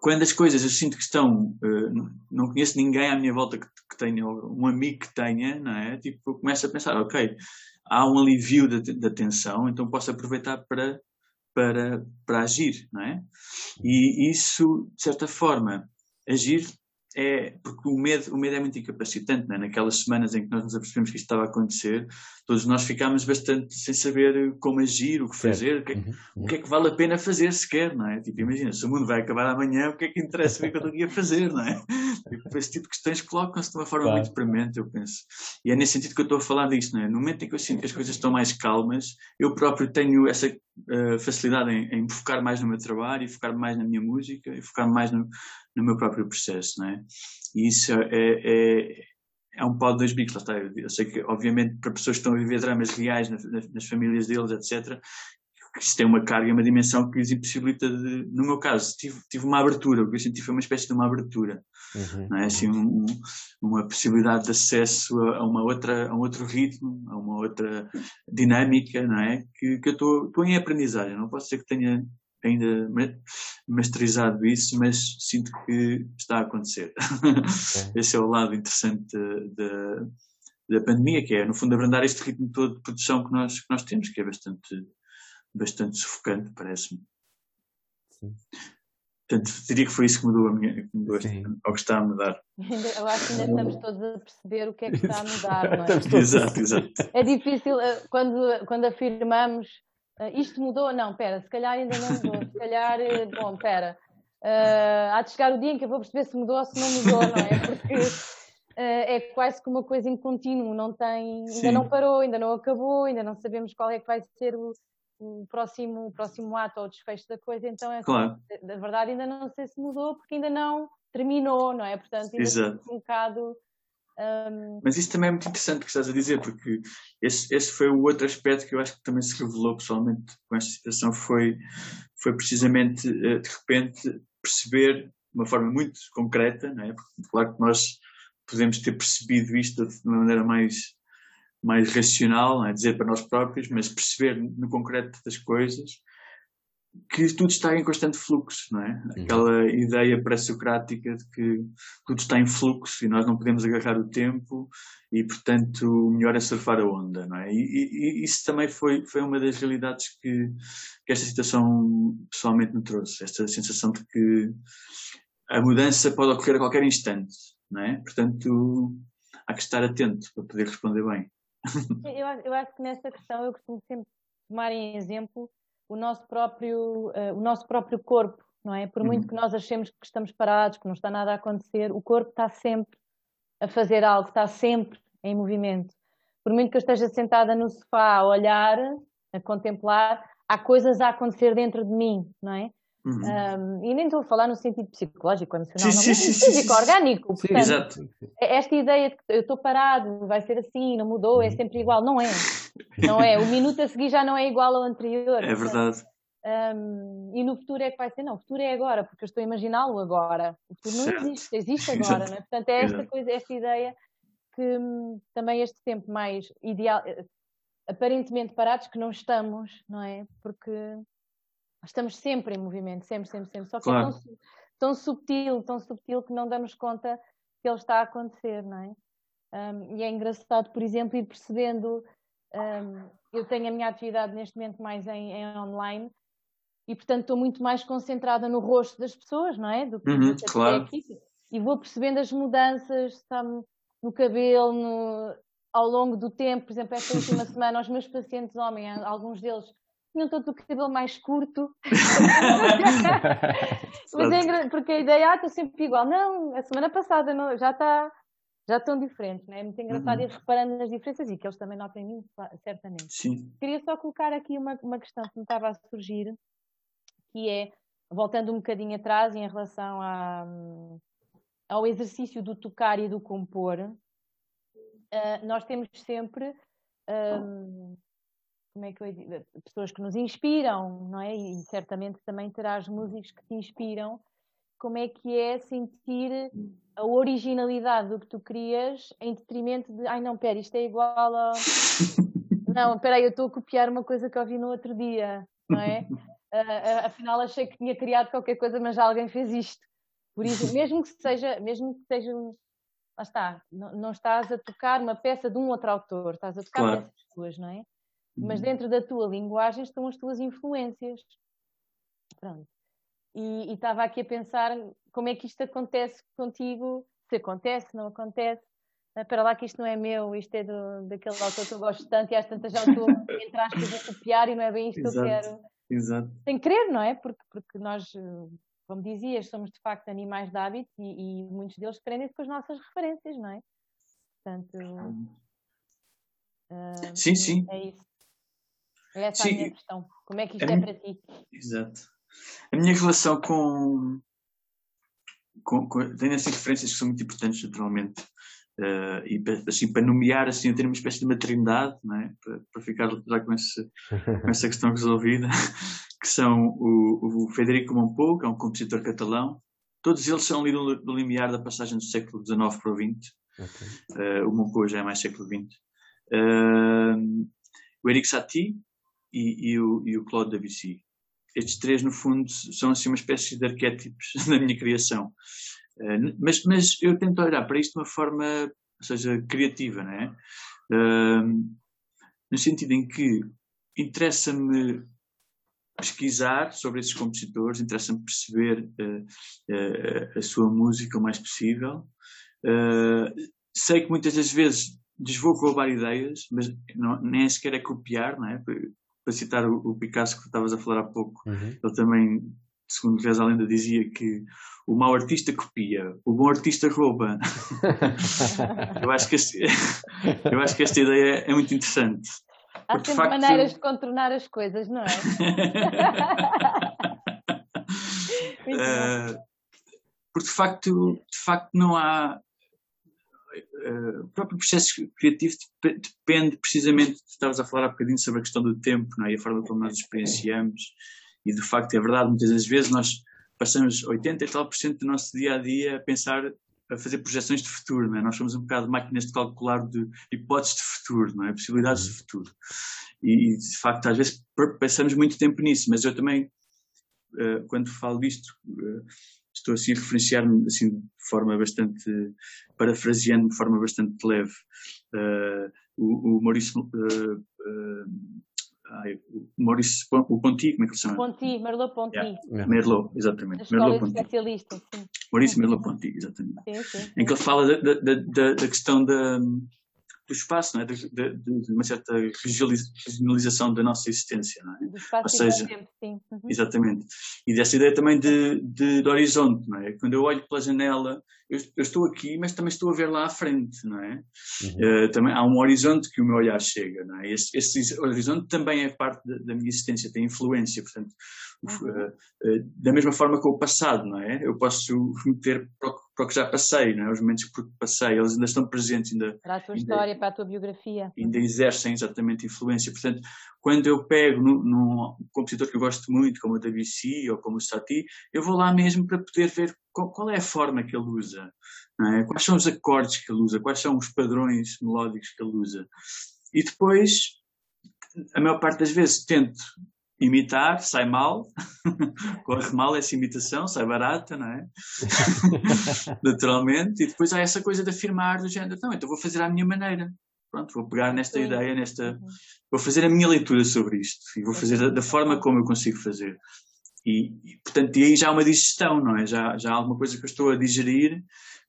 Quando as coisas eu sinto que estão, uh, não conheço ninguém à minha volta que, que tenha, um amigo que tenha, não é? Tipo, eu começo a pensar, ok, há um alívio da, da tensão, então posso aproveitar para, para, para agir, não é? E isso, de certa forma, agir é porque o medo, o medo é muito incapacitante, né? naquelas semanas em que nós nos apercebemos que isto estava a acontecer, todos nós ficámos bastante sem saber como agir, o que fazer, o que, é, uhum. o que, é que vale a pena fazer sequer, não é? Tipo, imagina, se o mundo vai acabar amanhã, o que é que interessa ver o que eu estou a fazer, não é? Tipo, esse tipo de questões colocam-se de uma forma claro. muito premente, eu penso. E é nesse sentido que eu estou a falar disto, não é? No momento em que eu sinto que as coisas estão mais calmas, eu próprio tenho essa uh, facilidade em, em focar mais no meu trabalho e focar mais na minha música e focar mais no, no meu próprio processo, não é? E isso é, é, é um pau de dois bicos, lá está. Eu sei que, obviamente, para pessoas que estão a viver dramas reais nas, nas famílias deles, etc., isso tem uma carga e uma dimensão que lhes impossibilita de. No meu caso, tive, tive uma abertura, o que eu senti foi uma espécie de uma abertura, uhum. não é? Assim, um, uma possibilidade de acesso a, uma outra, a um outro ritmo, a uma outra dinâmica, não é? Que, que eu estou em aprendizagem, não posso dizer que tenha ainda masterizado isso, mas sinto que está a acontecer. Okay. (laughs) Esse é o lado interessante da, da pandemia, que é, no fundo, abrandar este ritmo todo de produção que nós, que nós temos, que é bastante, bastante sufocante, parece-me. Portanto, diria que foi isso que mudou a minha, que mudou este, ou que está a mudar. Eu acho que ainda estamos todos a perceber o que é que está a mudar, não é? (laughs) exato, exato. É difícil, eh, quando, quando afirmamos Uh, isto mudou? Não, espera, se calhar ainda não mudou. Se calhar, eh, bom, espera. Uh, há de chegar o dia em que eu vou perceber se mudou ou se não mudou, não é? Porque uh, é quase que uma coisa em contínuo, não tem, ainda não parou, ainda não acabou, ainda não sabemos qual é que vai ser o, o próximo, o próximo ato ou o desfecho da coisa, então é claro. na verdade ainda não sei se mudou porque ainda não terminou, não é? Portanto, ainda Exato. um bocado um... Mas isso também é muito interessante o que estás a dizer, porque esse, esse foi o outro aspecto que eu acho que também se revelou pessoalmente com esta situação, foi, foi precisamente, eh, de repente, perceber de uma forma muito concreta, não é? porque claro que nós podemos ter percebido isto de uma maneira mais, mais racional, não é? dizer para nós próprios, mas perceber no concreto das coisas, que tudo está em constante fluxo, não é? Uhum. Aquela ideia pré-socrática de que tudo está em fluxo e nós não podemos agarrar o tempo e, portanto, o melhor é surfar a onda, não é? E, e, e isso também foi, foi uma das realidades que, que esta situação pessoalmente me trouxe, esta sensação de que a mudança pode ocorrer a qualquer instante, não é? Portanto, há que estar atento para poder responder bem. Eu, eu acho que nessa questão eu costumo sempre tomar em exemplo o nosso próprio, uh, o nosso próprio corpo, não é? Por muito uhum. que nós achemos que estamos parados, que não está nada a acontecer, o corpo está sempre a fazer algo, está sempre em movimento. Por muito que eu esteja sentada no sofá a olhar, a contemplar, há coisas a acontecer dentro de mim, não é? Uhum. Um, e nem estou a falar no sentido psicológico, emocional, sim, não, sim, sim, físico, orgânico. Portanto, exato. É esta ideia de que eu estou parado, vai ser assim, não mudou, é uhum. sempre igual. Não é. Não é. O minuto a seguir já não é igual ao anterior. É verdade. Um, e no futuro é que vai ser, não, o futuro é agora, porque eu estou a imaginá-lo agora. O futuro não certo. existe, existe (laughs) agora, não é? Portanto, é esta coisa, esta ideia que hum, também este tempo mais ideal, eh, aparentemente parados, que não estamos, não é? Porque estamos sempre em movimento, sempre, sempre, sempre. Só que é claro. é tão, tão subtil, tão subtil que não damos conta que ele está a acontecer, não é? Um, e é engraçado, por exemplo, ir percebendo. Um, eu tenho a minha atividade neste momento mais em, em, online e, portanto, estou muito mais concentrada no rosto das pessoas, não é? Do que, uhum, claro. aqui. E vou percebendo as mudanças, sabe, no cabelo, no, ao longo do tempo. Por exemplo, esta última (laughs) semana, os meus pacientes homens, alguns deles tinham todo o cabelo mais curto. (laughs) (laughs) Mas é porque a ideia, ah, estou sempre igual. Não, a semana passada não, já está já estão diferentes, né? é muito engraçado uhum. ir reparando nas diferenças e que eles também notam em mim, certamente. Sim. Queria só colocar aqui uma, uma questão que me estava a surgir, que é, voltando um bocadinho atrás em relação ao exercício do tocar e do compor, uh, nós temos sempre um, como é que eu digo, pessoas que nos inspiram, não é? E certamente também terás músicos que te inspiram. Como é que é sentir a originalidade do que tu crias em detrimento de, ai não, pera, isto é igual a. (laughs) Não, espera aí, eu estou a copiar uma coisa que ouvi no outro dia, não é? Uh, (laughs) afinal achei que tinha criado qualquer coisa, mas já alguém fez isto. Por isso, mesmo que seja, mesmo que seja, lá está, não, não estás a tocar uma peça de um outro autor, estás a tocar claro. peças tuas, não é? Mas uhum. dentro da tua linguagem estão as tuas influências. Pronto. E estava aqui a pensar como é que isto acontece contigo, se acontece, não acontece. Ah, para lá que isto não é meu, isto é do, daquele autor que eu gosto tanto e às tantas já estou, entre aspas, a copiar e não é bem isto Exato. que eu quero. Exato. Sem querer, não é? Porque, porque nós, como dizias, somos de facto animais de hábito e, e muitos deles prendem-se com as nossas referências, não é? Portanto. Uh, sim, sim. É isso. Essa sim. é a minha questão. Como é que isto é, é para ti? Exato. A minha relação com, com, com, tem essas referências que são muito importantes, naturalmente. Uh, e assim, para nomear, assim, ter uma espécie de maternidade, não é? para, para ficar já com, esse, com essa questão resolvida, (laughs) que são o, o Federico Montpou, que é um compositor catalão. Todos eles são ali do, do limiar da passagem do século XIX para o XX. Okay. Uh, o Montpou já é mais século XX. Uh, eh, o Eric Satie e, e, o, e o Claude Debussy estes três, no fundo, são assim uma espécie de arquétipos (laughs) da minha criação. Uh, mas, mas eu tento olhar para isto de uma forma, ou seja, criativa, não é? Uh, no sentido em que interessa-me pesquisar sobre esses compositores, interessa-me perceber uh, a sua música o mais possível. sei que muitas das vezes desvou roubar ideias, mas não, nem sequer é copiar, não é? Para citar o, Picasso que estavas a falar há pouco, uhum. ele também, segundo Reza a lenda, dizia que o mau artista copia, o bom artista rouba. (laughs) eu, acho que este, eu acho que esta ideia é muito interessante. Há sempre facto, maneiras de contornar as coisas, não é? (laughs) uh, porque de facto, de facto não há o próprio processo criativo depende precisamente, estavas a falar há bocadinho sobre a questão do tempo não é? e a forma como nós experienciamos, e de facto é verdade, muitas das vezes nós passamos 80 e tal por cento do nosso dia a dia a pensar, a fazer projeções de futuro, não é? nós somos um bocado máquinas de calcular de hipóteses de futuro, não é? possibilidades de futuro. E, de facto, às vezes passamos muito tempo nisso, mas eu também, uh, quando falo disto, uh, estou assim a referenciar-me assim, de forma bastante, parafraseando de forma bastante leve, uh, o, o Maurício, uh, uh, ai, o Maurício, o Ponti, como é que ele se chama? Ponti, Merlot Ponti. Yeah. Merlot, exatamente. Merlot Ponti. especialista, sim. Maurício Merlot Ponti, exatamente. Sim, sim. Em que ele fala da, da, da, da questão da do espaço, não é? de, de, de uma certa regionalização da nossa existência. Não é? Do espaço Ou seja, tempo, sim. Uhum. Exatamente. E dessa ideia também de, de, de, horizonte. Não é? Quando eu olho pela janela, eu, eu, estou aqui, mas também estou a ver lá à frente. Não é? Uhum. Uh, também há um horizonte que o meu olhar chega. Não é? esse, esse horizonte também é parte da, da minha existência, tem influência. Portanto, uhum. uh, uh, da mesma forma que o passado, não é? Eu posso remeter para o, para o que já passei, não é? os momentos que passei, eles ainda estão presentes. Ainda, para a tua ainda, história, para a tua biografia. Ainda exercem exatamente influência. Portanto, quando eu pego num, num compositor que eu gosto muito, como o Debussy ou como o Satie, eu vou lá mesmo para poder ver qual, qual é a forma que ele usa, é? quais são os acordes que ele usa, quais são os padrões melódicos que ele usa. E depois, a maior parte das vezes, tento imitar, sai mal, (laughs) corre mal essa imitação, sai barata, não é? (laughs) Naturalmente, e depois há essa coisa de afirmar do género, não, então vou fazer à minha maneira. Pronto, vou pegar nesta Sim. ideia, nesta, uhum. vou fazer a minha leitura sobre isto e vou fazer da, da forma como eu consigo fazer. E, e, portanto, e aí já há uma digestão, não é? Já, já há alguma coisa que eu estou a digerir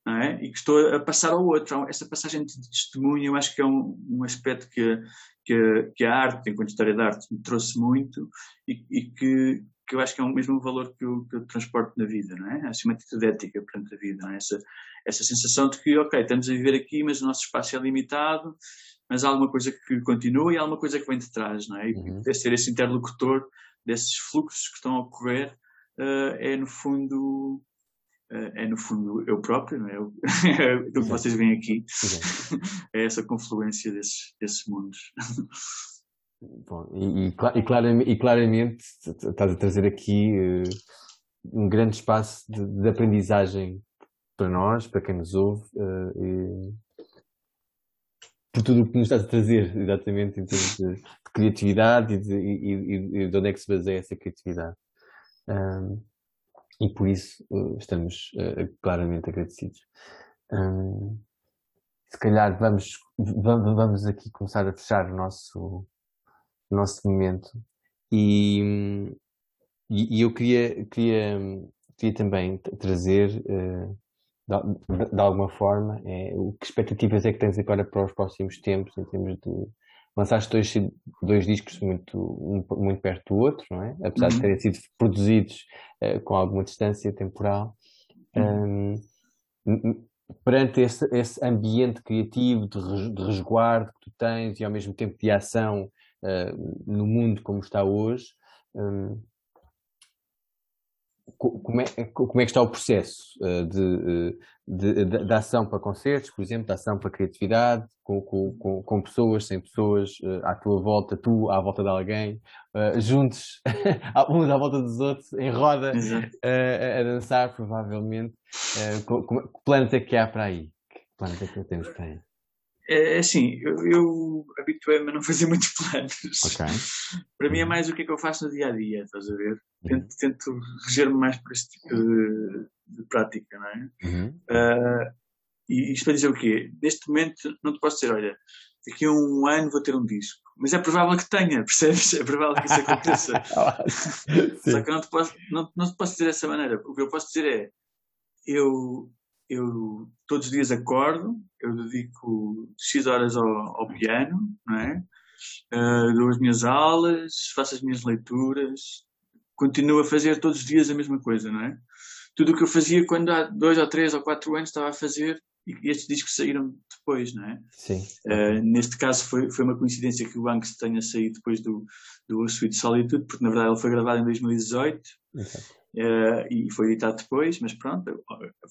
é? e que estou a passar ao outro. Essa passagem de testemunho eu acho que é um, um aspecto que, que, que, a arte, enquanto história da arte, me trouxe muito e, e que, que eu acho que é o mesmo valor que eu, que eu transporto na vida, não é? Assim, uma atitude ética perante a vida, é? Essa, essa sensação de que, ok, estamos a viver aqui, mas o nosso espaço é limitado, mas há alguma coisa que continua e há alguma coisa que vem de trás, não é? E uhum. deve ser esse interlocutor desses fluxos que estão a ocorrer uh, é no fundo é no fundo eu próprio, não é? Eu, (laughs) é do que vocês veem aqui. (laughs) é essa confluência desses, desses mundos. Bom, e, e, e, claramente, e, claramente, estás a trazer aqui uh, um grande espaço de, de, aprendizagem para nós, para quem nos ouve, uh, por tudo o que nos estás a trazer, (laughs) exatamente, em termos de, de criatividade e de, e, de, onde é que se baseia essa criatividade. Um, e por isso uh, estamos claramente agradecidos. Um, se calhar vamos, vamos aqui começar a fechar o nosso, o nosso momento e, e, eu queria, queria, queria também trazer uh, de, de, alguma forma é, o que expectativas é que tens agora para os próximos tempos em termos de lançaste dois, dois discos muito, muito perto do outro, não é? Apesar uhum. de terem sido produzidos uh, com alguma distância temporal. Uhum. Um, perante esse, esse ambiente criativo de, de, resguardo que tu tens e ao mesmo tempo de ação uh, no mundo como está hoje, um, como, é, como é que está o processo uh, de, de, de, de, ação para concertos, por exemplo, de ação para criatividade, com, com, com pessoas, sem pessoas, uh, à tua volta, tu à volta de alguém, juntos, (laughs) uns à volta dos outros, em roda, uh, a dançar, provavelmente. que planos é que há para aí? Que planos é que temos para aí? É, é assim, eu, eu habituei-me a não fazer (laughs) muitos planos. Okay. Para mim é mais o que é que eu faço no dia a dia, estás a ver? Uhum. Tento, tento reger-me mais por este tipo de, de prática, não é? Uhum. Uh, e isto para dizer o quê? Neste momento não te posso dizer, olha, daqui a um ano vou ter um disco. Mas é provável que tenha, (laughs) percebes? É provável que isso aconteça. (laughs) Só que eu não te, posso, não, não te posso dizer dessa maneira. O que eu posso dizer é, eu, eu todos os dias acordo, eu dedico X horas ao, ao piano, não é? Uh, dou as minhas aulas, faço as minhas leituras, continuo a fazer todos os dias a mesma coisa, não é? Tudo o que eu fazia quando há dois ou três ou quatro anos estava a fazer e estes discos saíram depois, não é? Sim. Uh, neste caso foi, foi uma coincidência que o Banks tenha saído depois do, do Sweet Solitude, porque na verdade ele foi gravado em 2018 uh, e foi editado depois, mas pronto,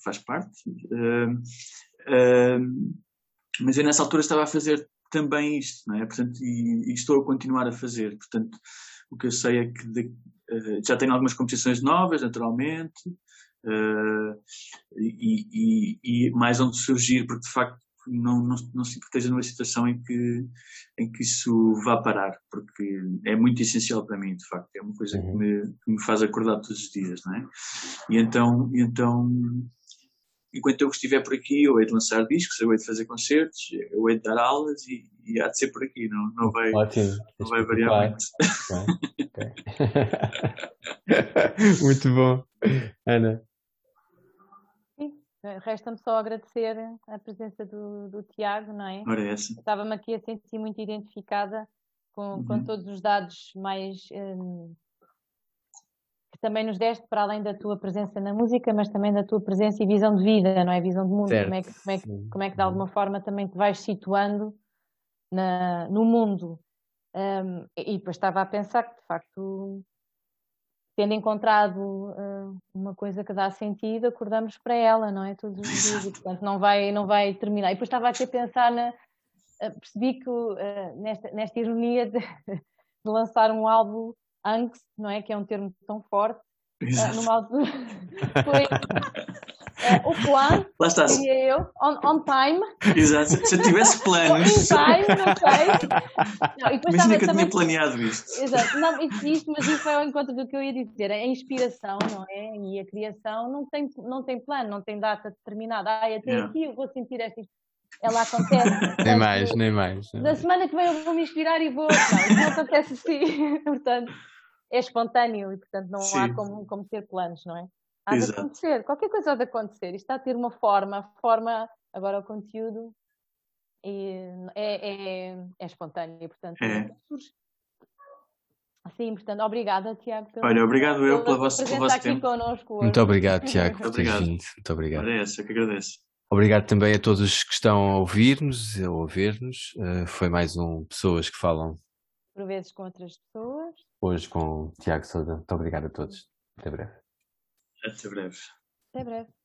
faz parte. Uh, mas eu nessa altura estava a fazer também isto, não é? Portanto, e, e estou a continuar a fazer. Portanto, o que eu sei é que de, já tenho algumas composições novas, naturalmente, uh, e, e, e, mais onde surgir, porque de facto não, não, não se proteja numa situação em que, em que isso vá parar, porque é muito essencial para mim, de facto, é uma coisa uhum. que, me, que me faz acordar todos os dias, não é? E então, então enquanto eu estiver por aqui, eu hei de lançar discos, eu hei de fazer concertos, eu hei de dar aulas e, e há de ser por aqui, não, não vai, Ótimo. Não vai variar muito. Okay. Okay. (laughs) muito bom. Ana. Resta-me só agradecer a presença do, do Tiago, não é? Ora, essa. Estava-me aqui a sentir muito identificada com, uhum. com todos os dados mais um, que também nos deste, para além da tua presença na música, mas também da tua presença e visão de vida, não é? Visão de mundo, como é, que, como, é que, como é que de alguma forma também te vais situando na, no mundo. Um, e depois estava a pensar que de facto tendo encontrado uh, uma coisa que dá sentido, acordamos para ela, não é? Todos os dias, e, portanto não vai, não vai terminar. E depois estava até a pensar, na, uh, percebi que uh, nesta, nesta ironia de, (laughs) de, lançar um álbum angst, não é? Que é um termo tão forte, numa altura (laughs) foi uh, o plano, (laughs) Lá está. seria eu, on, on time. Exato, se eu tivesse (laughs) planos. In time, não (laughs) sei. Não, e depois Imagina que eu tinha planeado isto. Exato, não, isso, mas isso foi ao encontro do que eu ia dizer. A inspiração, não é? E a criação não tem, não tem plano, não tem data determinada. Ah, até yeah. aqui eu vou sentir esta ela acontece. nem mais, nem mais. Da semana que vem eu vou me inspirar e vou. Não, não acontece assim. Portanto, é espontâneo e, portanto, não Sim. há como, como ter planos, não é? Há Exato. de acontecer, qualquer coisa há de acontecer. Isto está a ter uma forma, forma, agora o conteúdo e é, é, é espontâneo, portanto, é. surge. Sim, portanto, obrigada, Tiago. Pelo, Olha, obrigado eu pelo vosso, pelo vosso tempo. Connosco Muito obrigado, Tiago, por teres vindo. Muito obrigado. Agradeço, eu que agradeço. Obrigado também a todos que estão a ouvir-nos, a ouvir-nos. Uh, foi mais um Pessoas que Falam. Por vezes com outras pessoas. Hoje com o Tiago Souza. Muito obrigado a todos. Até breve. Até breve. Até breve.